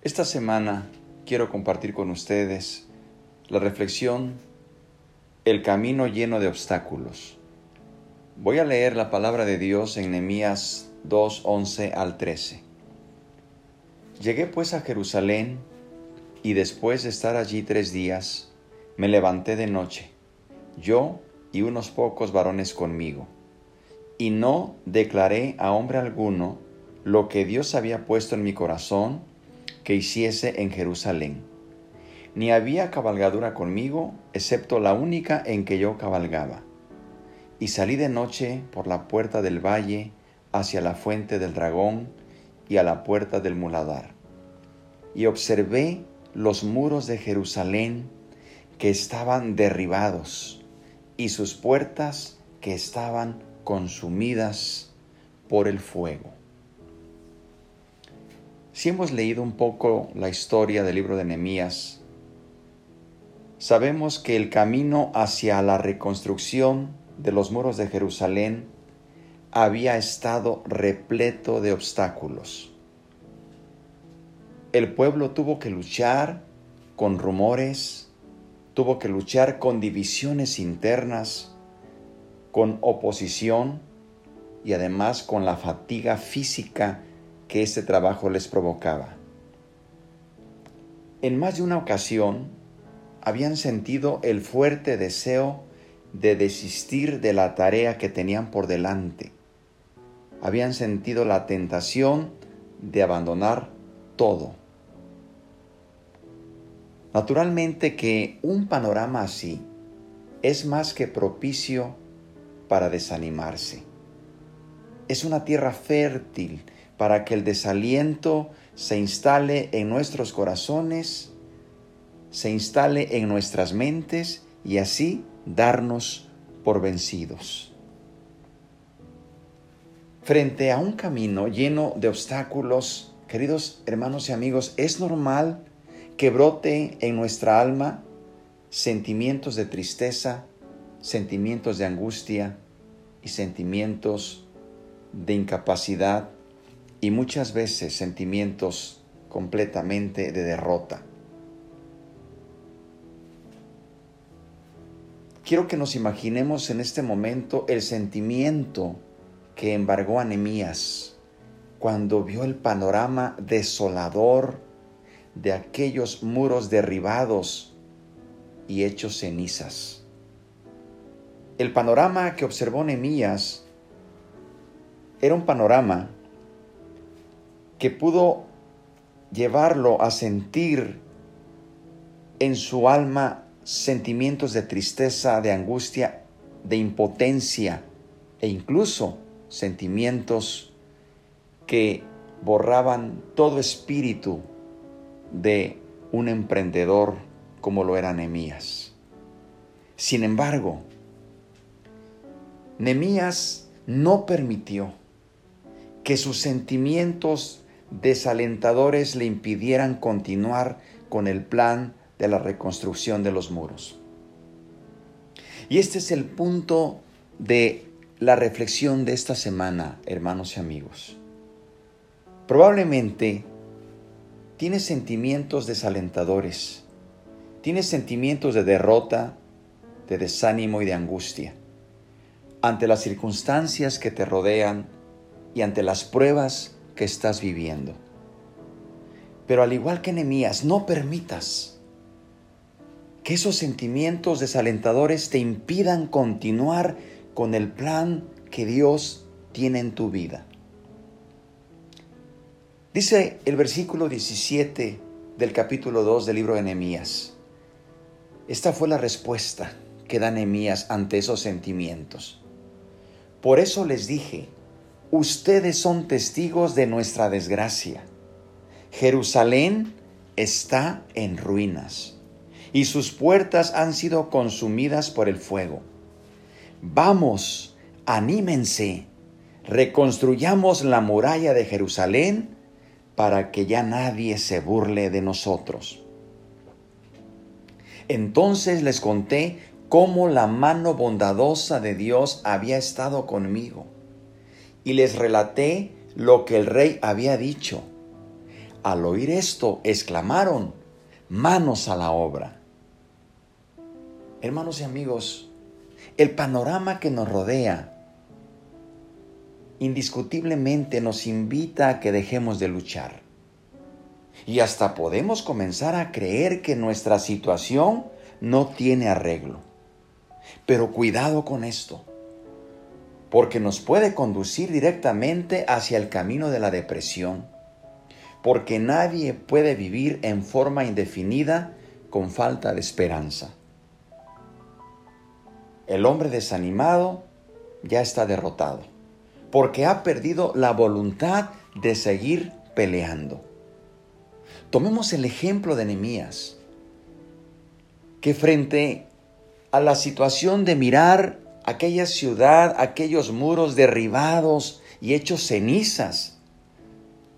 Esta semana quiero compartir con ustedes la reflexión El camino lleno de obstáculos. Voy a leer la palabra de Dios en Nehemías 2, 11 al 13. Llegué pues a Jerusalén y después de estar allí tres días, me levanté de noche, yo y unos pocos varones conmigo, y no declaré a hombre alguno lo que Dios había puesto en mi corazón que hiciese en Jerusalén. Ni había cabalgadura conmigo, excepto la única en que yo cabalgaba. Y salí de noche por la puerta del valle hacia la fuente del dragón y a la puerta del muladar. Y observé los muros de Jerusalén que estaban derribados y sus puertas que estaban consumidas por el fuego. Si hemos leído un poco la historia del libro de Nehemías, sabemos que el camino hacia la reconstrucción de los muros de Jerusalén había estado repleto de obstáculos. El pueblo tuvo que luchar con rumores, tuvo que luchar con divisiones internas, con oposición y además con la fatiga física que este trabajo les provocaba. En más de una ocasión habían sentido el fuerte deseo de desistir de la tarea que tenían por delante. Habían sentido la tentación de abandonar todo. Naturalmente que un panorama así es más que propicio para desanimarse. Es una tierra fértil para que el desaliento se instale en nuestros corazones, se instale en nuestras mentes y así darnos por vencidos. Frente a un camino lleno de obstáculos, queridos hermanos y amigos, es normal que brote en nuestra alma sentimientos de tristeza, sentimientos de angustia y sentimientos de incapacidad y muchas veces sentimientos completamente de derrota. Quiero que nos imaginemos en este momento el sentimiento que embargó a Nemías cuando vio el panorama desolador de aquellos muros derribados y hechos cenizas. El panorama que observó Nemías era un panorama que pudo llevarlo a sentir en su alma sentimientos de tristeza, de angustia, de impotencia e incluso sentimientos que borraban todo espíritu de un emprendedor como lo era Nemías. Sin embargo, Nemías no permitió que sus sentimientos desalentadores le impidieran continuar con el plan de la reconstrucción de los muros. Y este es el punto de la reflexión de esta semana, hermanos y amigos. Probablemente tienes sentimientos desalentadores, tienes sentimientos de derrota, de desánimo y de angustia ante las circunstancias que te rodean y ante las pruebas que estás viviendo. Pero al igual que Nehemías, no permitas que esos sentimientos desalentadores te impidan continuar con el plan que Dios tiene en tu vida. Dice el versículo 17 del capítulo 2 del libro de Nehemías. Esta fue la respuesta que da Nehemías ante esos sentimientos. Por eso les dije, ustedes son testigos de nuestra desgracia. Jerusalén está en ruinas y sus puertas han sido consumidas por el fuego. Vamos, anímense, reconstruyamos la muralla de Jerusalén para que ya nadie se burle de nosotros. Entonces les conté cómo la mano bondadosa de Dios había estado conmigo y les relaté lo que el rey había dicho. al oír esto, exclamaron, manos a la obra. Hermanos y amigos, el panorama que nos rodea indiscutiblemente nos invita a que dejemos de luchar. Y hasta podemos comenzar a creer que nuestra situación no tiene arreglo. Pero cuidado con esto, porque nos puede conducir directamente hacia el camino de la depresión, porque nadie puede vivir en forma indefinida con falta de esperanza. El hombre desanimado ya está derrotado, porque ha perdido la voluntad de seguir peleando. Tomemos el ejemplo de Nehemías, que frente a la situación de mirar aquella ciudad, aquellos muros derribados y hechos cenizas,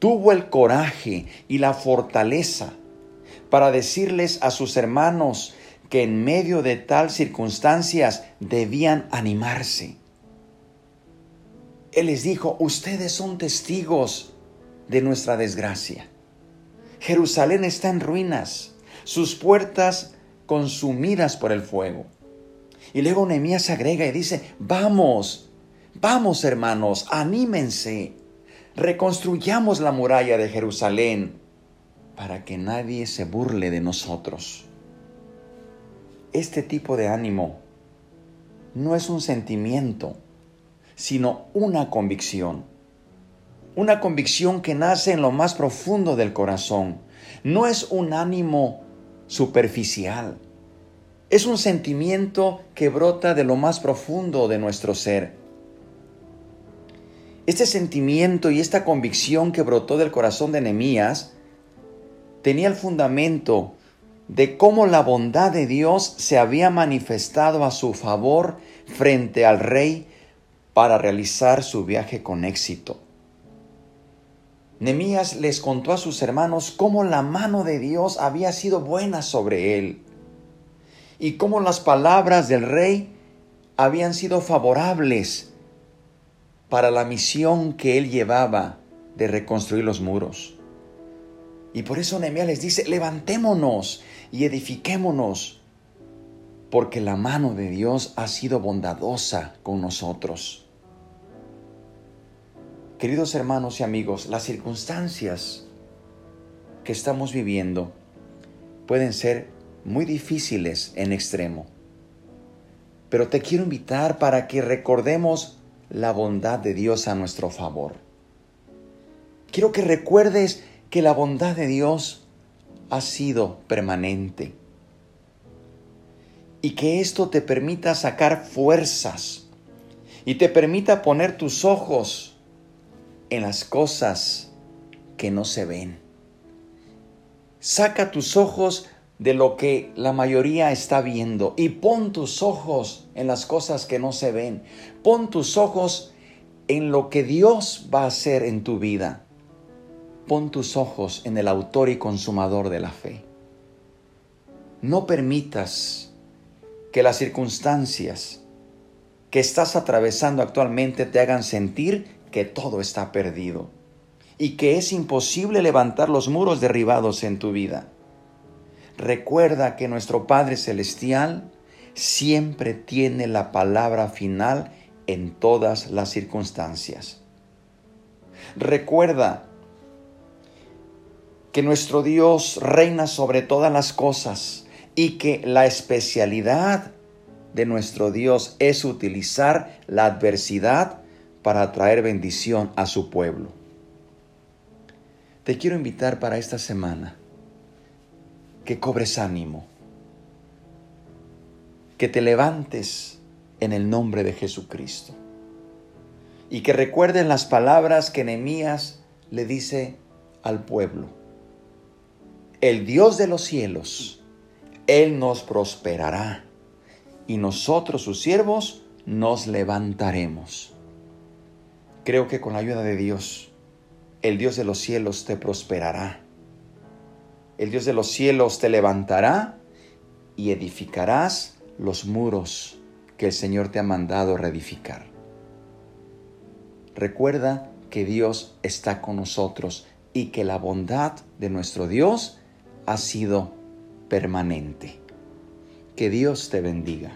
tuvo el coraje y la fortaleza para decirles a sus hermanos que en medio de tal circunstancias debían animarse. Él les dijo, ustedes son testigos de nuestra desgracia. Jerusalén está en ruinas, sus puertas consumidas por el fuego. Y luego Nehemías agrega y dice, vamos, vamos hermanos, anímense, reconstruyamos la muralla de Jerusalén para que nadie se burle de nosotros. Este tipo de ánimo no es un sentimiento, sino una convicción. Una convicción que nace en lo más profundo del corazón. No es un ánimo superficial, es un sentimiento que brota de lo más profundo de nuestro ser. Este sentimiento y esta convicción que brotó del corazón de Nehemías tenía el fundamento de cómo la bondad de Dios se había manifestado a su favor frente al rey para realizar su viaje con éxito. Nehemías les contó a sus hermanos cómo la mano de Dios había sido buena sobre él y cómo las palabras del rey habían sido favorables para la misión que él llevaba de reconstruir los muros. Y por eso Nehemías les dice, levantémonos y edifiquémonos, porque la mano de Dios ha sido bondadosa con nosotros. Queridos hermanos y amigos, las circunstancias que estamos viviendo pueden ser muy difíciles en extremo. Pero te quiero invitar para que recordemos la bondad de Dios a nuestro favor. Quiero que recuerdes que la bondad de Dios ha sido permanente y que esto te permita sacar fuerzas y te permita poner tus ojos en las cosas que no se ven. Saca tus ojos de lo que la mayoría está viendo y pon tus ojos en las cosas que no se ven. Pon tus ojos en lo que Dios va a hacer en tu vida. Pon tus ojos en el autor y consumador de la fe. No permitas que las circunstancias que estás atravesando actualmente te hagan sentir que todo está perdido y que es imposible levantar los muros derribados en tu vida. Recuerda que nuestro Padre Celestial siempre tiene la palabra final en todas las circunstancias. Recuerda que nuestro Dios reina sobre todas las cosas y que la especialidad de nuestro Dios es utilizar la adversidad para traer bendición a su pueblo. Te quiero invitar para esta semana que cobres ánimo, que te levantes en el nombre de Jesucristo y que recuerden las palabras que Nehemías le dice al pueblo. El Dios de los cielos, Él nos prosperará y nosotros sus siervos nos levantaremos. Creo que con la ayuda de Dios, el Dios de los cielos te prosperará el Dios de los cielos te levantará y edificarás los muros que el Señor te ha mandado reedificar. Recuerda que Dios está con nosotros y que la bondad de nuestro Dios ha sido permanente. Que Dios te bendiga.